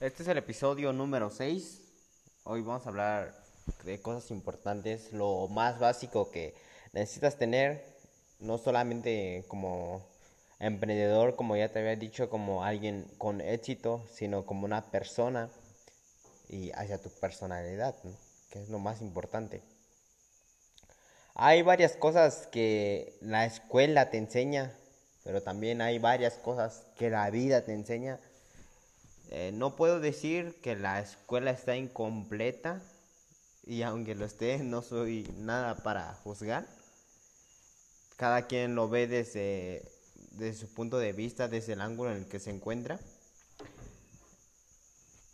Este es el episodio número 6. Hoy vamos a hablar de cosas importantes, lo más básico que necesitas tener, no solamente como emprendedor, como ya te había dicho, como alguien con éxito, sino como una persona y hacia tu personalidad, que es lo más importante. Hay varias cosas que la escuela te enseña, pero también hay varias cosas que la vida te enseña. Eh, no puedo decir que la escuela está incompleta y aunque lo esté, no soy nada para juzgar. Cada quien lo ve desde, su punto de vista, desde el ángulo en el que se encuentra.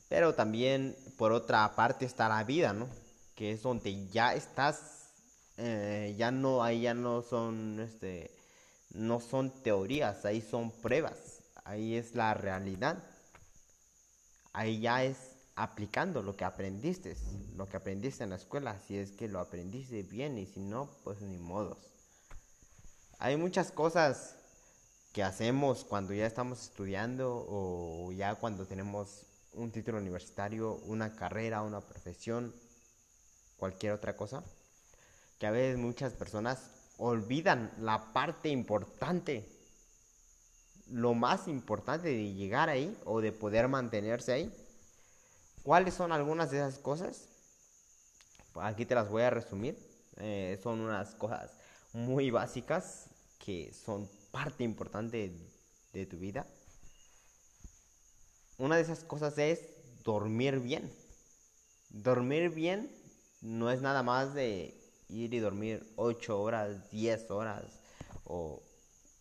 Pero también por otra parte está la vida, ¿no? Que es donde ya estás eh, ya no, ahí ya no son, este, no son teorías, ahí son pruebas, ahí es la realidad, ahí ya es aplicando lo que aprendiste, lo que aprendiste en la escuela, si es que lo aprendiste bien y si no, pues ni modos. Hay muchas cosas que hacemos cuando ya estamos estudiando o ya cuando tenemos un título universitario, una carrera, una profesión, cualquier otra cosa que a veces muchas personas olvidan la parte importante, lo más importante de llegar ahí o de poder mantenerse ahí. ¿Cuáles son algunas de esas cosas? Aquí te las voy a resumir. Eh, son unas cosas muy básicas que son parte importante de tu vida. Una de esas cosas es dormir bien. Dormir bien no es nada más de ir y dormir 8 horas, 10 horas o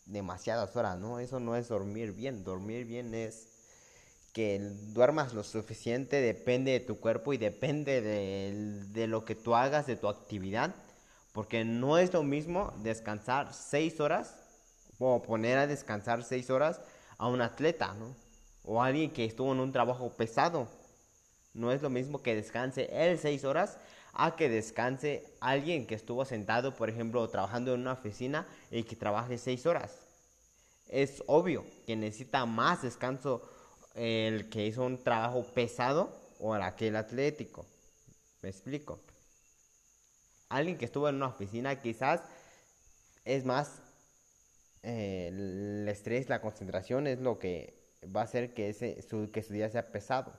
demasiadas horas, ¿no? Eso no es dormir bien. Dormir bien es que duermas lo suficiente, depende de tu cuerpo y depende de, de lo que tú hagas, de tu actividad. Porque no es lo mismo descansar 6 horas o poner a descansar 6 horas a un atleta, ¿no? O alguien que estuvo en un trabajo pesado. No es lo mismo que descanse él 6 horas a que descanse alguien que estuvo sentado, por ejemplo, trabajando en una oficina y que trabaje seis horas. Es obvio que necesita más descanso el que hizo un trabajo pesado o aquel atlético. ¿Me explico? Alguien que estuvo en una oficina quizás es más eh, el estrés, la concentración es lo que va a hacer que, ese, su, que su día sea pesado.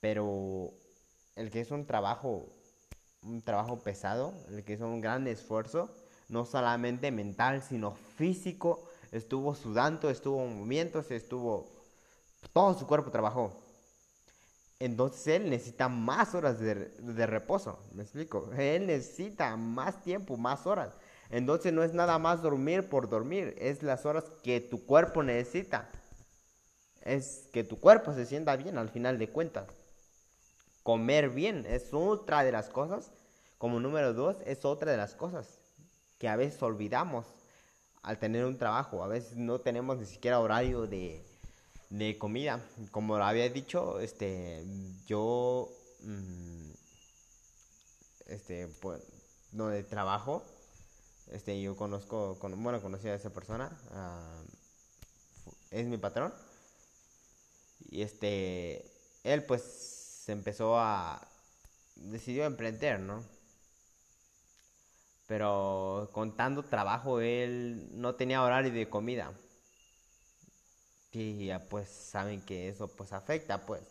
Pero el que es un trabajo, un trabajo pesado, el que es un gran esfuerzo, no solamente mental, sino físico, estuvo sudando, estuvo en movimientos, estuvo, todo su cuerpo trabajó. Entonces él necesita más horas de, de reposo, me explico, él necesita más tiempo, más horas. Entonces no es nada más dormir por dormir, es las horas que tu cuerpo necesita. Es que tu cuerpo se sienta bien al final de cuentas comer bien es otra de las cosas. Como número dos, es otra de las cosas que a veces olvidamos al tener un trabajo. A veces no tenemos ni siquiera horario de, de comida. Como lo había dicho, este, yo, mm, este, pues, donde trabajo, este, yo conozco, bueno, conocí a esa persona, ah, es mi patrón. Y este, él pues se empezó a... decidió emprender, ¿no? Pero con tanto trabajo él no tenía horario de comida. Y ya pues saben que eso pues afecta, pues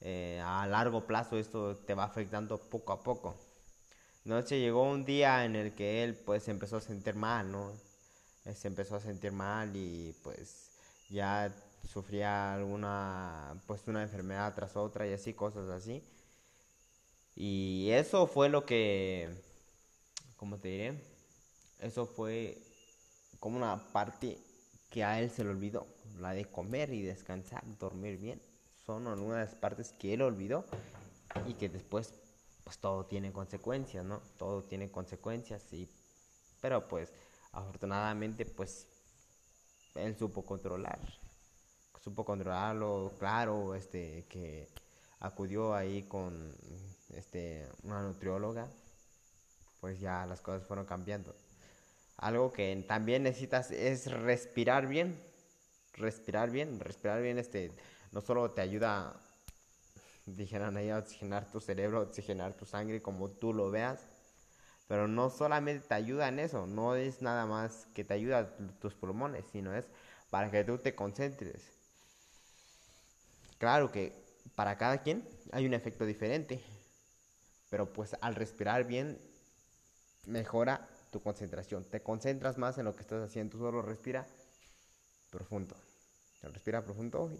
eh, a largo plazo esto te va afectando poco a poco. Entonces llegó un día en el que él pues se empezó a sentir mal, ¿no? se empezó a sentir mal y pues ya sufría alguna, pues una enfermedad tras otra y así, cosas así. Y eso fue lo que, ¿cómo te diré? Eso fue como una parte que a él se le olvidó, la de comer y descansar, dormir bien. Son algunas de las partes que él olvidó y que después pues todo tiene consecuencias, ¿no? Todo tiene consecuencias y pero pues afortunadamente pues él supo controlar supo controlarlo, claro, este, que acudió ahí con este, una nutrióloga, pues ya las cosas fueron cambiando. Algo que también necesitas es respirar bien, respirar bien, respirar bien este no solo te ayuda dijeron ahí a oxigenar tu cerebro, oxigenar tu sangre como tú lo veas, pero no solamente te ayuda en eso, no es nada más que te ayuda tus pulmones, sino es para que tú te concentres. Claro que para cada quien hay un efecto diferente, pero pues al respirar bien mejora tu concentración, te concentras más en lo que estás haciendo, solo respira profundo, respira profundo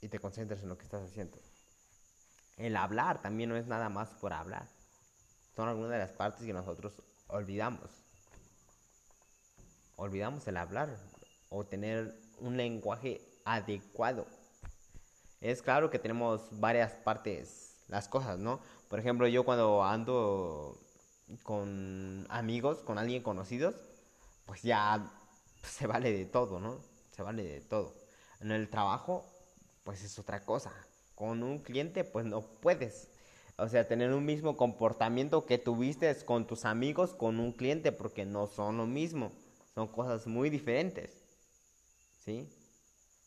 y te concentras en lo que estás haciendo. El hablar también no es nada más por hablar. Son algunas de las partes que nosotros olvidamos. Olvidamos el hablar o tener un lenguaje adecuado. Es claro que tenemos varias partes, las cosas, ¿no? Por ejemplo, yo cuando ando con amigos, con alguien conocidos, pues ya se vale de todo, ¿no? Se vale de todo. En el trabajo, pues es otra cosa con un cliente, pues no puedes. O sea, tener un mismo comportamiento que tuviste con tus amigos con un cliente, porque no son lo mismo. Son cosas muy diferentes. ¿Sí?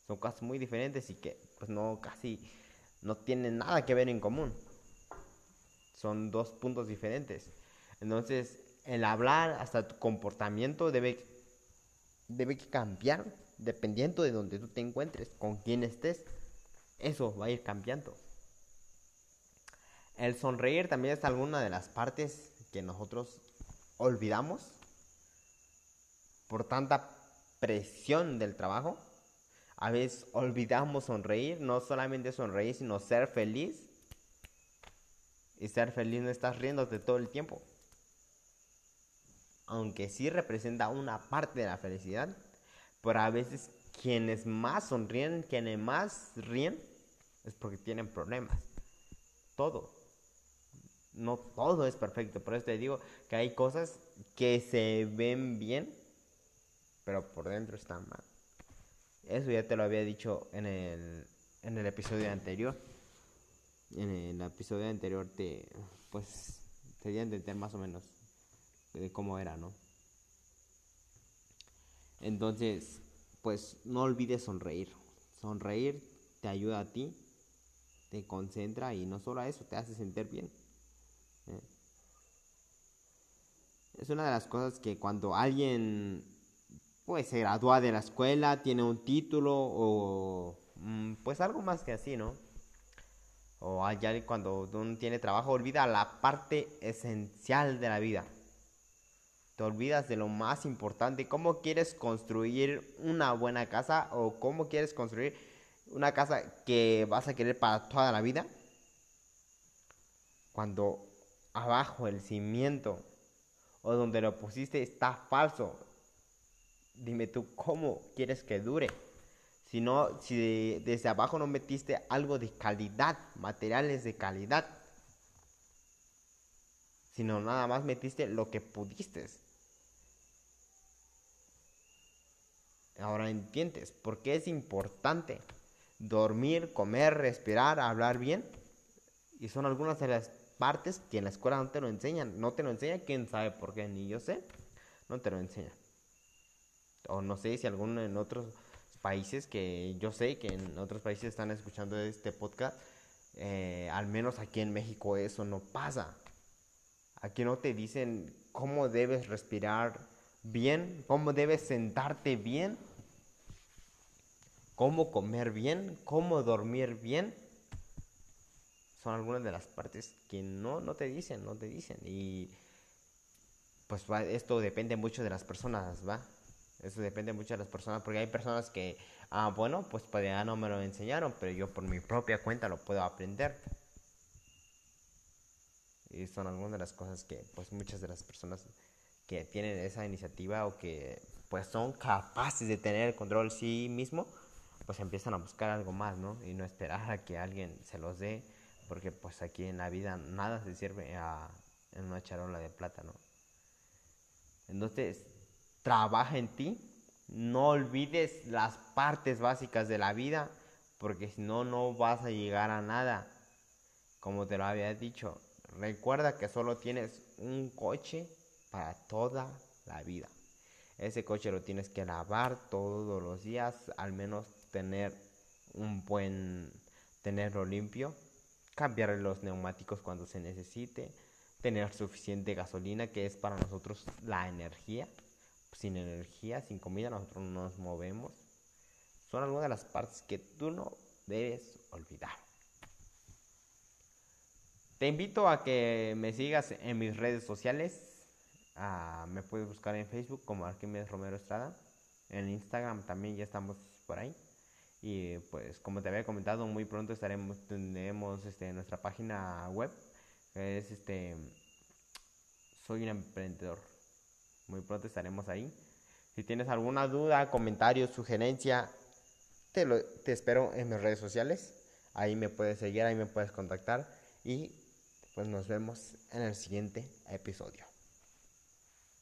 Son cosas muy diferentes y que pues no casi no tienen nada que ver en común. Son dos puntos diferentes. Entonces, el hablar hasta tu comportamiento debe debe cambiar dependiendo de donde tú te encuentres, con quién estés eso va a ir cambiando. El sonreír también es alguna de las partes que nosotros olvidamos por tanta presión del trabajo. A veces olvidamos sonreír, no solamente sonreír, sino ser feliz. Y ser feliz no estás riéndote todo el tiempo. Aunque sí representa una parte de la felicidad, pero a veces quienes más sonríen, quienes más ríen, es porque tienen problemas. Todo. No todo es perfecto. Por eso te digo que hay cosas que se ven bien, pero por dentro están mal. Eso ya te lo había dicho en el, en el episodio anterior. En el episodio anterior te, pues, te di a entender más o menos de cómo era, ¿no? Entonces, pues no olvides sonreír. Sonreír te ayuda a ti te concentra y no solo a eso, te hace sentir bien. ¿eh? Es una de las cosas que cuando alguien pues se gradúa de la escuela, tiene un título o mm, pues algo más que así, ¿no? O allá cuando uno tiene trabajo, olvida la parte esencial de la vida. Te olvidas de lo más importante, cómo quieres construir una buena casa o cómo quieres construir una casa que vas a querer para toda la vida, cuando abajo el cimiento o donde lo pusiste está falso, dime tú cómo quieres que dure. Si no, si desde abajo no metiste algo de calidad, materiales de calidad, sino nada más metiste lo que pudiste. Ahora entiendes por qué es importante dormir, comer, respirar, hablar bien. Y son algunas de las partes que en la escuela no te lo enseñan. No te lo enseñan, quién sabe por qué, ni yo sé. No te lo enseñan. O no sé si alguno en otros países que yo sé que en otros países están escuchando este podcast. Eh, al menos aquí en México eso no pasa. Aquí no te dicen cómo debes respirar bien, cómo debes sentarte bien cómo comer bien, cómo dormir bien, son algunas de las partes que no, no te dicen, no te dicen. Y pues esto depende mucho de las personas, ¿va? Eso depende mucho de las personas, porque hay personas que, ah, bueno, pues ya no me lo enseñaron, pero yo por mi propia cuenta lo puedo aprender. Y son algunas de las cosas que, pues muchas de las personas que tienen esa iniciativa o que, pues son capaces de tener el control sí mismo, pues empiezan a buscar algo más, ¿no? Y no esperar a que alguien se los dé, porque pues aquí en la vida nada se sirve a, en una charola de plata, ¿no? Entonces, trabaja en ti, no olvides las partes básicas de la vida, porque si no, no vas a llegar a nada. Como te lo había dicho, recuerda que solo tienes un coche para toda la vida. Ese coche lo tienes que lavar todos los días, al menos tener un buen, tenerlo limpio, cambiar los neumáticos cuando se necesite, tener suficiente gasolina que es para nosotros la energía. Sin energía, sin comida, nosotros no nos movemos. Son algunas de las partes que tú no debes olvidar. Te invito a que me sigas en mis redes sociales. Ah, me puedes buscar en Facebook como Arquímedes Romero Estrada. En Instagram también ya estamos por ahí. Y pues como te había comentado, muy pronto estaremos, tendremos este, nuestra página web. Es este Soy un emprendedor. Muy pronto estaremos ahí. Si tienes alguna duda, comentario, sugerencia, te, lo, te espero en mis redes sociales. Ahí me puedes seguir, ahí me puedes contactar. Y pues nos vemos en el siguiente episodio.